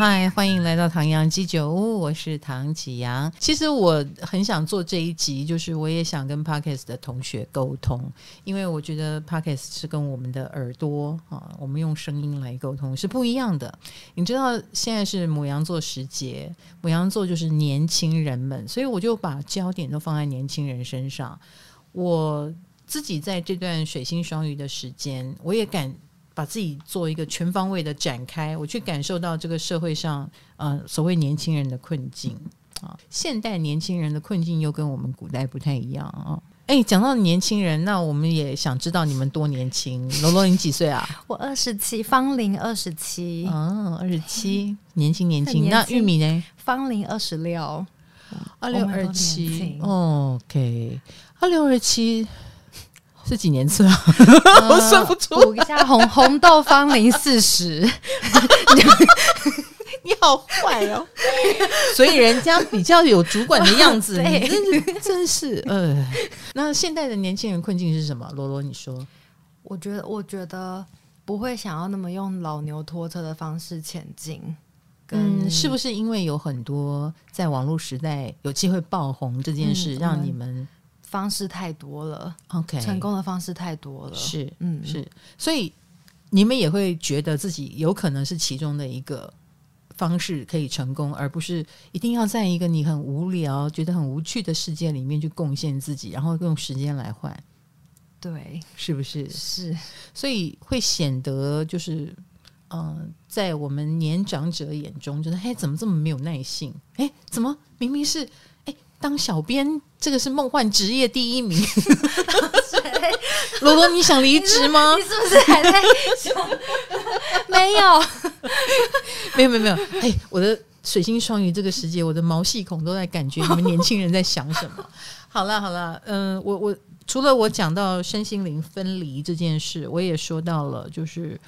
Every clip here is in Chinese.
嗨，欢迎来到唐阳鸡酒屋，我是唐启阳。其实我很想做这一集，就是我也想跟 Podcast 的同学沟通，因为我觉得 Podcast 是跟我们的耳朵啊，我们用声音来沟通是不一样的。你知道现在是牡羊座时节，牡羊座就是年轻人们，所以我就把焦点都放在年轻人身上。我自己在这段水星双鱼的时间，我也敢。把自己做一个全方位的展开，我去感受到这个社会上，呃，所谓年轻人的困境啊。现代年轻人的困境又跟我们古代不太一样啊。哎，讲到年轻人，那我们也想知道你们多年轻。罗罗，你几岁啊？我二十七，芳龄二十七。哦，二十七，年轻年轻。那玉米呢？芳龄二十六，二六二七。OK，二六二七。是几年次啊？呃、我算不出。补一下红 红豆芳龄四十，你好坏哦！所以人家比较有主管的样子，你真是真是呃。那现在的年轻人困境是什么？罗罗，你说？我觉得，我觉得不会想要那么用老牛拖车的方式前进。嗯，是不是因为有很多在网络时代有机会爆红这件事，让你们？方式太多了，OK，成功的方式太多了，是，嗯，是，所以你们也会觉得自己有可能是其中的一个方式可以成功，而不是一定要在一个你很无聊、觉得很无趣的世界里面去贡献自己，然后用时间来换，对，是不是？是，所以会显得就是，嗯、呃，在我们年长者眼中，觉得，嘿，怎么这么没有耐性？哎，怎么明明是？当小编，这个是梦幻职业第一名。罗罗，你想离职吗？你是不是还在想？没有，没有，没有，没有。哎，我的水星双鱼这个时节，我的毛细孔都在感觉你们年轻人在想什么。好了，好了，嗯、呃，我我除了我讲到身心灵分离这件事，我也说到了，就是。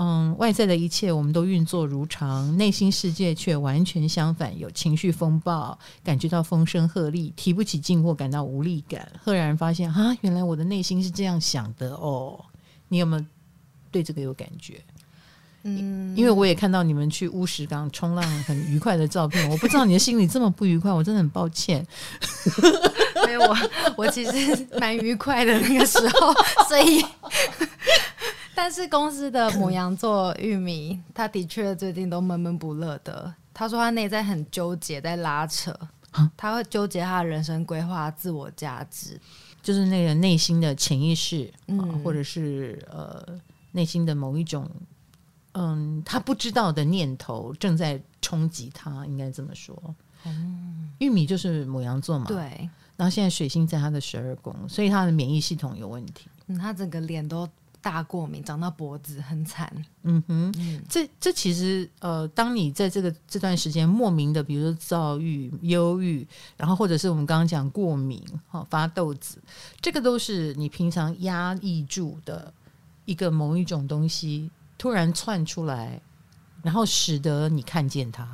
嗯，外在的一切我们都运作如常，内心世界却完全相反，有情绪风暴，感觉到风声鹤唳，提不起劲或感到无力感，赫然发现啊，原来我的内心是这样想的哦。你有没有对这个有感觉？嗯，因为我也看到你们去乌石港冲浪很愉快的照片，我不知道你的心里这么不愉快，我真的很抱歉。没有我，我其实蛮愉快的那个时候，所以。但是公司的母羊座玉米，他的确最近都闷闷不乐的。他说他内在很纠结，在拉扯，他会纠结他的人生规划、自我价值，就是那个内心的潜意识，嗯，或者是呃内心的某一种，嗯，他不知道的念头正在冲击他，应该这么说。嗯，玉米就是母羊座嘛，对。然后现在水星在他的十二宫，所以他的免疫系统有问题。嗯，他整个脸都。大过敏，长到脖子很惨。嗯哼，嗯这这其实呃，当你在这个这段时间莫名的，比如说躁郁、忧郁，然后或者是我们刚刚讲过敏、哈发痘子，这个都是你平常压抑住的一个某一种东西突然窜出来，然后使得你看见它。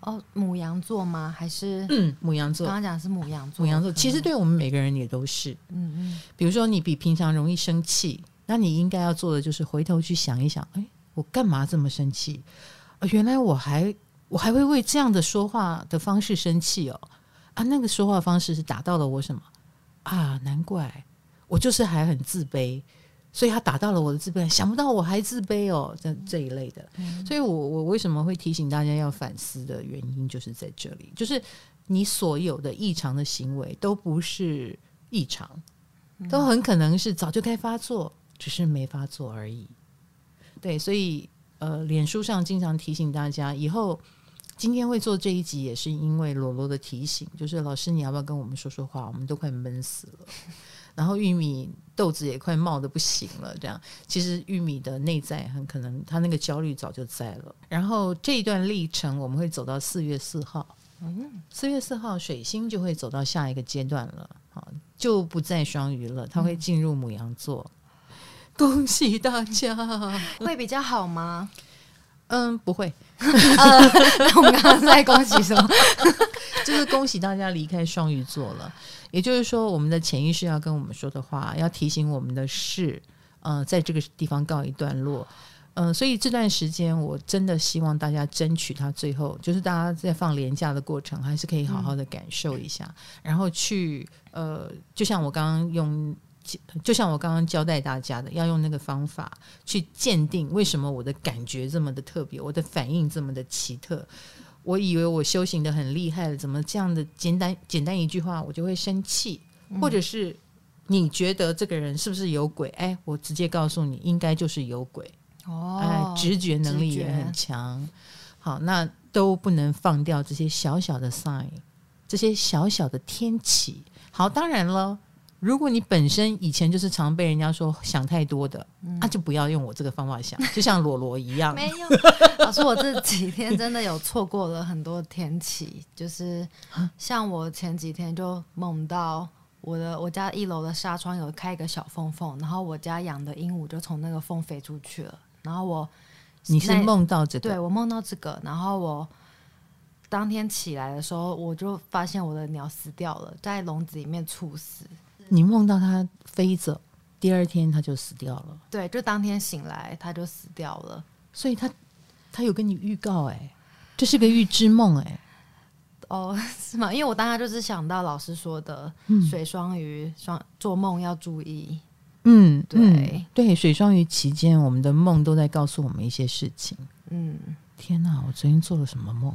哦，母羊座吗？还是嗯，母羊座？刚刚讲的是母羊座，母羊座其实对我们每个人也都是。嗯嗯，比如说你比平常容易生气。那你应该要做的就是回头去想一想，哎，我干嘛这么生气？啊，原来我还我还会为这样的说话的方式生气哦！啊，那个说话方式是打到了我什么？啊，难怪我就是还很自卑，所以他打到了我的自卑，想不到我还自卑哦，这这一类的。嗯，所以我我为什么会提醒大家要反思的原因，就是在这里，就是你所有的异常的行为都不是异常，都很可能是早就该发作。只是没法做而已，对，所以呃，脸书上经常提醒大家，以后今天会做这一集，也是因为罗罗的提醒，就是老师你要不要跟我们说说话？我们都快闷死了，然后玉米豆子也快冒得不行了，这样其实玉米的内在很可能他那个焦虑早就在了。然后这一段历程我们会走到四月四号，嗯，四月四号水星就会走到下一个阶段了，好，就不再双鱼了，它会进入母羊座。恭喜大家，会比较好吗？嗯，不会。呃、那我们刚刚在恭喜什么？就是恭喜大家离开双鱼座了。也就是说，我们的潜意识要跟我们说的话，要提醒我们的事，呃，在这个地方告一段落。嗯，所以这段时间我真的希望大家争取他最后，就是大家在放连假的过程，还是可以好好的感受一下，嗯、然后去呃，就像我刚刚用，就像我刚刚交代大家的，要用那个方法去鉴定为什么我的感觉这么的特别，我的反应这么的奇特。我以为我修行的很厉害了，怎么这样的简单简单一句话我就会生气，嗯、或者是你觉得这个人是不是有鬼？哎，我直接告诉你，应该就是有鬼。哦，哎，直觉能力也很强。好，那都不能放掉这些小小的 sign，这些小小的天启。好，当然了。如果你本身以前就是常被人家说想太多的，那、嗯啊、就不要用我这个方法想，就像罗罗一样。没有，老师，我这几天真的有错过了很多天气，就是像我前几天就梦到我的我家一楼的纱窗有开一个小缝缝，然后我家养的鹦鹉就从那个缝飞出去了，然后我你是梦到这个？对，我梦到这个，然后我当天起来的时候，我就发现我的鸟死掉了，在笼子里面猝死。你梦到它飞走，第二天它就死掉了。对，就当天醒来它就死掉了。所以它它有跟你预告哎、欸，这是个预知梦哎、欸。哦，是吗？因为我当下就是想到老师说的，水双鱼双做梦要注意。嗯，对嗯对，水双鱼期间，我们的梦都在告诉我们一些事情。嗯，天哪，我昨天做了什么梦？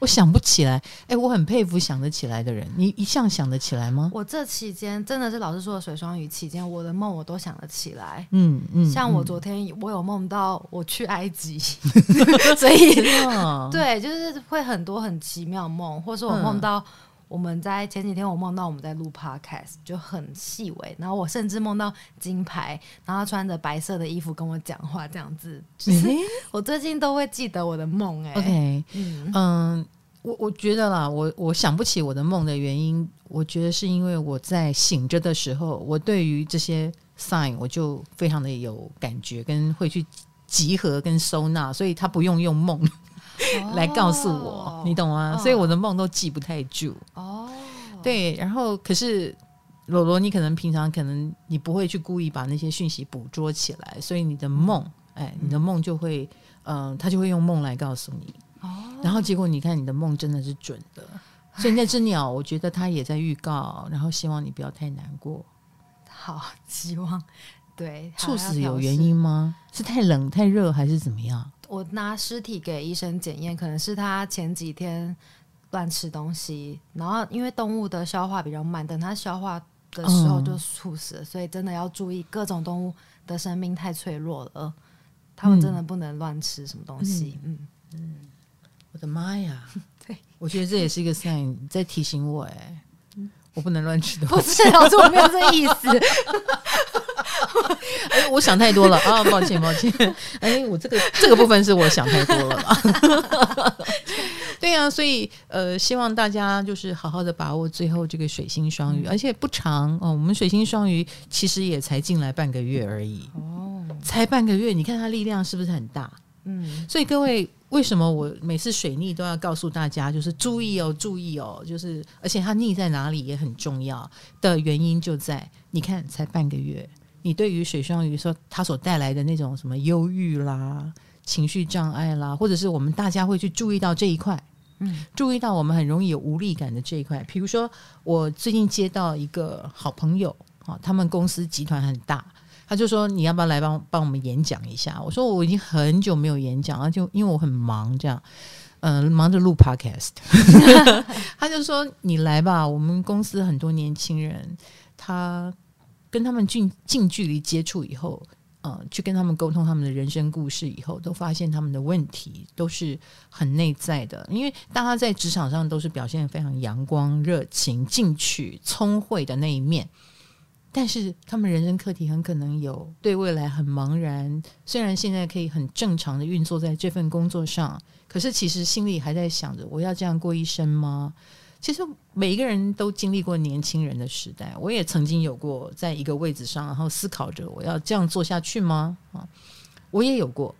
我想不起来，哎，我很佩服想得起来的人。你一向想得起来吗？我这期间真的是老师说的水双鱼期间，我的梦我都想得起来。嗯嗯，嗯像我昨天我有梦到我去埃及，所以对，就是会很多很奇妙梦，或是我梦到我们在前几天我梦到我们在录 podcast 就很细微，然后我甚至梦到金牌，然后穿着白色的衣服跟我讲话这样子。就是 我最近都会记得我的梦，哎，OK，嗯。嗯我我觉得啦，我我想不起我的梦的原因，我觉得是因为我在醒着的时候，我对于这些 sign 我就非常的有感觉，跟会去集合跟收纳，所以他不用用梦 来告诉我，哦、你懂吗？哦、所以我的梦都记不太住。哦，对，然后可是罗罗，你可能平常可能你不会去故意把那些讯息捕捉起来，所以你的梦，哎，你的梦就会，嗯、呃，他就会用梦来告诉你。哦然后结果你看，你的梦真的是准的，所以那只鸟，我觉得它也在预告，然后希望你不要太难过。好，希望对。猝死有原因吗？是太冷、太热，还是怎么样？我拿尸体给医生检验，可能是他前几天乱吃东西，然后因为动物的消化比较慢，等它消化的时候就猝死了。嗯、所以真的要注意，各种动物的生命太脆弱了，他们真的不能乱吃什么东西。嗯嗯。嗯我的妈呀！对，我觉得这也是一个 sign 在提醒我，哎，我不能乱吃东西。不是，老师，我没有这意思。哎，我想太多了啊！抱歉，抱歉。哎，我这个 这个部分是我想太多了吧？对呀、啊，所以呃，希望大家就是好好的把握最后这个水星双鱼，嗯、而且不长哦。我们水星双鱼其实也才进来半个月而已哦，才半个月，你看它力量是不是很大？嗯，所以各位。为什么我每次水逆都要告诉大家，就是注意哦，注意哦，就是而且它逆在哪里也很重要的原因就在，你看才半个月，你对于水双鱼说它所带来的那种什么忧郁啦、情绪障碍啦，或者是我们大家会去注意到这一块，嗯，注意到我们很容易有无力感的这一块。比如说，我最近接到一个好朋友，啊，他们公司集团很大。他就说：“你要不要来帮帮我们演讲一下？”我说：“我已经很久没有演讲了，就因为我很忙，这样，嗯、呃，忙着录 podcast。”他就说：“你来吧，我们公司很多年轻人，他跟他们近近距离接触以后，呃，去跟他们沟通他们的人生故事以后，都发现他们的问题都是很内在的。因为大家在职场上都是表现非常阳光、热情、进取、聪慧的那一面。”但是他们人生课题很可能有对未来很茫然，虽然现在可以很正常的运作在这份工作上，可是其实心里还在想着我要这样过一生吗？其实每一个人都经历过年轻人的时代，我也曾经有过在一个位置上，然后思考着我要这样做下去吗？啊，我也有过，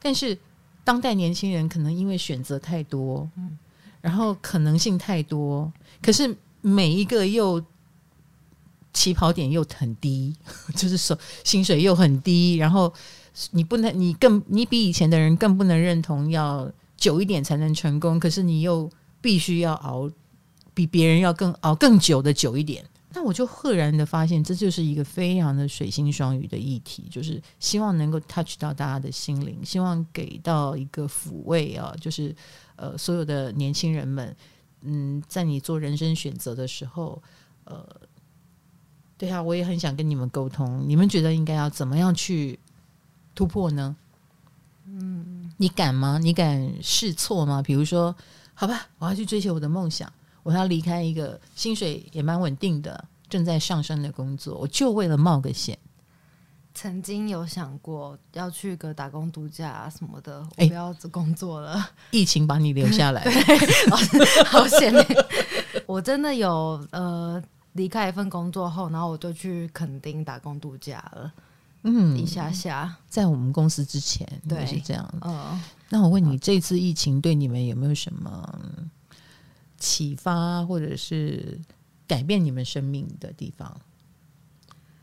但是当代年轻人可能因为选择太多，嗯，然后可能性太多，可是每一个又。起跑点又很低，就是说薪水又很低，然后你不能，你更你比以前的人更不能认同要久一点才能成功，可是你又必须要熬比别人要更熬更久的久一点。那我就赫然的发现，这就是一个非常的水星双鱼的议题，就是希望能够 touch 到大家的心灵，希望给到一个抚慰啊，就是呃，所有的年轻人们，嗯，在你做人生选择的时候，呃，对啊，我也很想跟你们沟通，你们觉得应该要怎么样去突破呢？嗯，你敢吗？你敢试错吗？比如说，好吧，我要去追求我的梦想。我要离开一个薪水也蛮稳定的、正在上升的工作，我就为了冒个险。曾经有想过要去个打工度假啊什么的，我不要工作了。欸、疫情把你留下来，好险！我真的有呃离开一份工作后，然后我就去垦丁打工度假了。嗯，一下下在我们公司之前，对，是这样。嗯，那我问你，这次疫情对你们有没有什么？启发或者是改变你们生命的地方，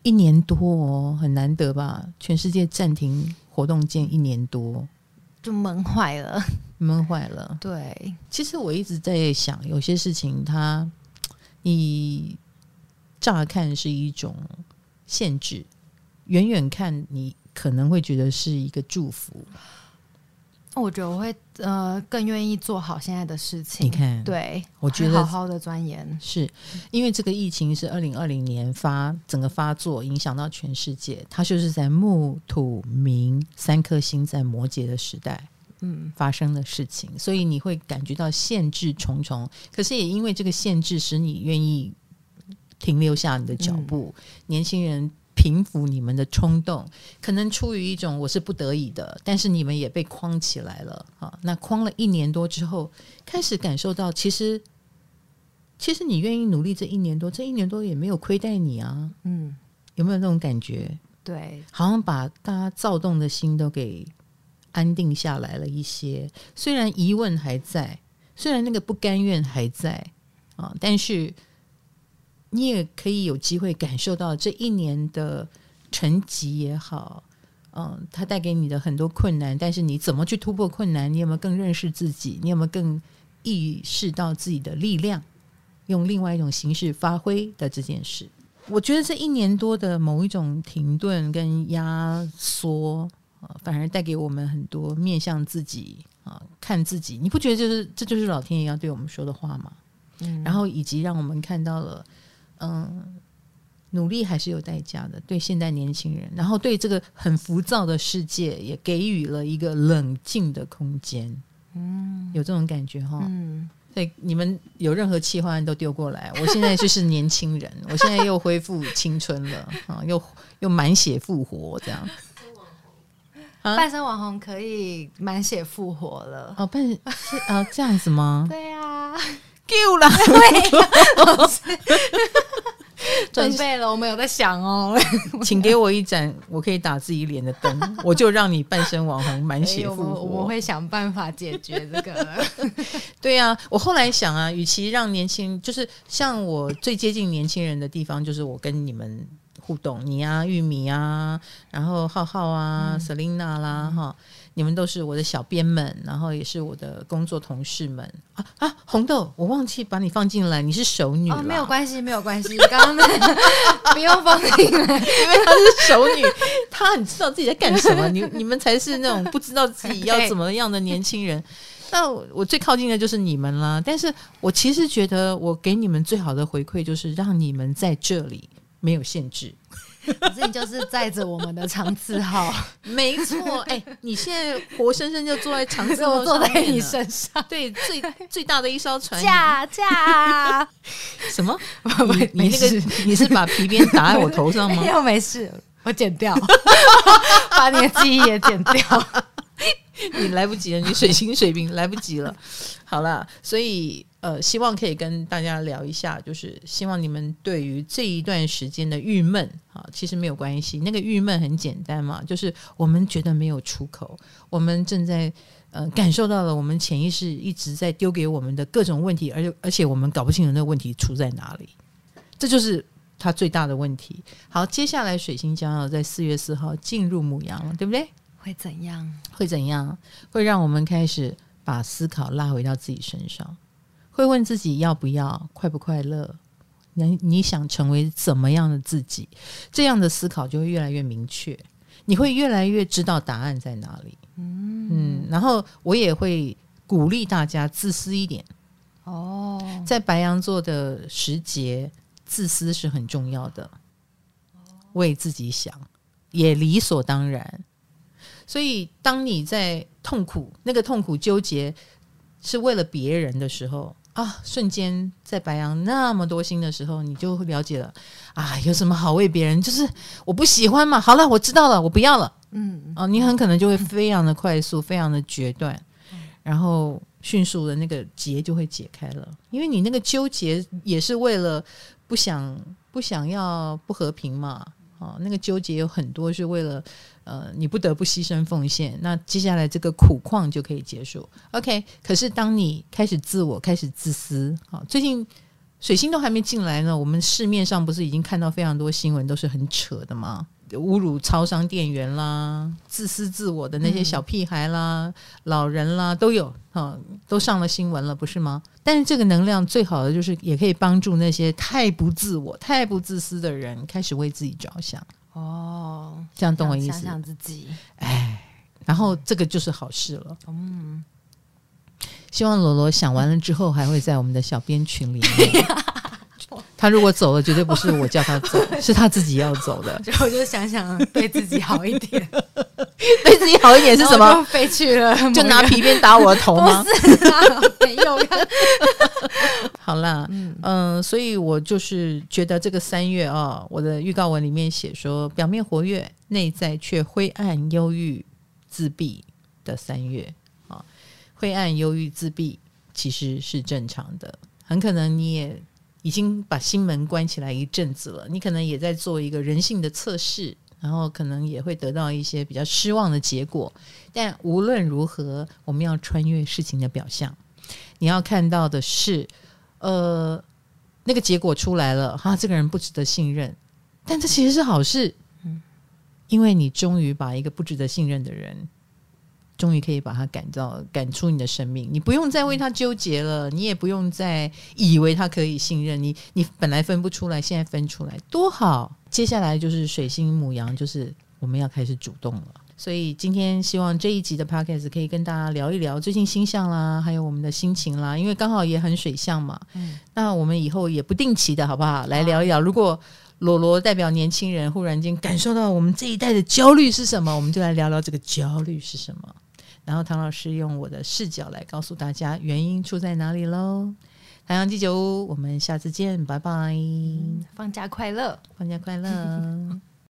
一年多哦，很难得吧？全世界暂停活动键一年多，就闷坏了，闷坏了。对，其实我一直在想，有些事情它，你乍看是一种限制，远远看你可能会觉得是一个祝福。我觉得我会呃更愿意做好现在的事情。你看，对，我觉得好好的钻研，是因为这个疫情是二零二零年发整个发作，影响到全世界。它就是在木土冥三颗星在摩羯的时代，嗯，发生的事情，所以你会感觉到限制重重。可是也因为这个限制，使你愿意停留下你的脚步，嗯、年轻人。平复你们的冲动，可能出于一种我是不得已的，但是你们也被框起来了啊。那框了一年多之后，开始感受到，其实其实你愿意努力这一年多，这一年多也没有亏待你啊。嗯，有没有那种感觉？对，好像把大家躁动的心都给安定下来了一些。虽然疑问还在，虽然那个不甘愿还在啊，但是。你也可以有机会感受到这一年的成绩也好，嗯，它带给你的很多困难，但是你怎么去突破困难？你有没有更认识自己？你有没有更意识到自己的力量，用另外一种形式发挥的这件事？我觉得这一年多的某一种停顿跟压缩啊，反而带给我们很多面向自己啊，看自己。你不觉得就是这就是老天爷要对我们说的话吗？嗯，然后以及让我们看到了。嗯，努力还是有代价的，对现代年轻人，然后对这个很浮躁的世界，也给予了一个冷静的空间。嗯，有这种感觉哈。嗯，所以你们有任何企划案都丢过来，我现在就是年轻人，我现在又恢复青春了啊，又又满血复活这样。啊、半身网红可以满血复活了哦，半是啊这样子吗？对、啊。够了，准备了，我们有在想哦，请给我一盏我可以打自己脸的灯，我就让你半身网红满血复活。我，我会想办法解决这个。对呀、啊，我后来想啊，与其让年轻，就是像我最接近年轻人的地方，就是我跟你们互动，你啊，玉米啊，然后浩浩啊，Selina 啦，哈。你们都是我的小编们，然后也是我的工作同事们啊啊！红豆，我忘记把你放进来，你是熟女。哦，没有关系，没有关系，刚刚那不用放进来，因为她是熟女，她很知道自己在干什么。你你们才是那种不知道自己要怎么样的年轻人。那我最靠近的就是你们啦。但是我其实觉得，我给你们最好的回馈就是让你们在这里没有限制。可是你就是载着我们的长赐号，没错。哎、欸，你现在活生生就坐在长赐号，坐在你身上，对，最最大的一艘船，驾 驾什么？你，你那个你是把皮鞭打在我头上吗？又没事，我剪掉，把你的记忆也剪掉。你来不及了，你水星水平来不及了。好了，所以。呃，希望可以跟大家聊一下，就是希望你们对于这一段时间的郁闷啊，其实没有关系。那个郁闷很简单嘛，就是我们觉得没有出口，我们正在呃感受到了我们潜意识一直在丢给我们的各种问题，而且而且我们搞不清楚那个问题出在哪里，这就是它最大的问题。好，接下来水星将要在四月四号进入母羊了，对不对？会怎样？会怎样？会让我们开始把思考拉回到自己身上，会问自己要不要，快不快乐？你你想成为怎么样的自己？这样的思考就会越来越明确，你会越来越知道答案在哪里。嗯嗯，然后我也会鼓励大家自私一点。哦，在白羊座的时节，自私是很重要的，为自己想也理所当然。所以，当你在痛苦、那个痛苦纠结是为了别人的时候啊，瞬间在白羊那么多星的时候，你就会了解了啊，有什么好为别人？就是我不喜欢嘛。好了，我知道了，我不要了。嗯，啊，你很可能就会非常的快速，非常的决断，然后迅速的那个结就会解开了，因为你那个纠结也是为了不想不想要不和平嘛。哦，那个纠结有很多是为了，呃，你不得不牺牲奉献，那接下来这个苦况就可以结束。OK，可是当你开始自我、开始自私，啊，最近水星都还没进来呢，我们市面上不是已经看到非常多新闻都是很扯的吗？侮辱超商店员啦，自私自我的那些小屁孩啦、嗯、老人啦，都有啊，都上了新闻了，不是吗？但是这个能量最好的就是，也可以帮助那些太不自我、太不自私的人，开始为自己着想。哦，这样懂我意思？想想自己，哎，然后这个就是好事了。嗯，希望罗罗想完了之后，还会在我们的小编群里面。他如果走了，绝对不是我叫他走，是他自己要走的。就我就想想对自己好一点，对自己好一点是什么？飞去了，就拿皮鞭打我的头吗？不是啊，没有。好啦，嗯嗯，所以我就是觉得这个三月啊，我的预告文里面写说，表面活跃，内在却灰暗、忧郁、自闭的三月啊，灰暗、忧郁、自闭其实是正常的，很可能你也。已经把心门关起来一阵子了，你可能也在做一个人性的测试，然后可能也会得到一些比较失望的结果。但无论如何，我们要穿越事情的表象，你要看到的是，呃，那个结果出来了，哈，这个人不值得信任，但这其实是好事，嗯，因为你终于把一个不值得信任的人。终于可以把它赶到赶出你的生命，你不用再为他纠结了，你也不用再以为他可以信任你。你本来分不出来，现在分出来多好。接下来就是水星母羊，就是我们要开始主动了。所以今天希望这一集的 podcast 可以跟大家聊一聊最近星象啦，还有我们的心情啦，因为刚好也很水象嘛。嗯，那我们以后也不定期的好不好来聊一聊？如果罗罗代表年轻人，忽然间感受到我们这一代的焦虑是什么，我们就来聊聊这个焦虑是什么。然后唐老师用我的视角来告诉大家原因出在哪里喽。太阳鸡酒屋，我们下次见，拜拜。放假快乐，放假快乐。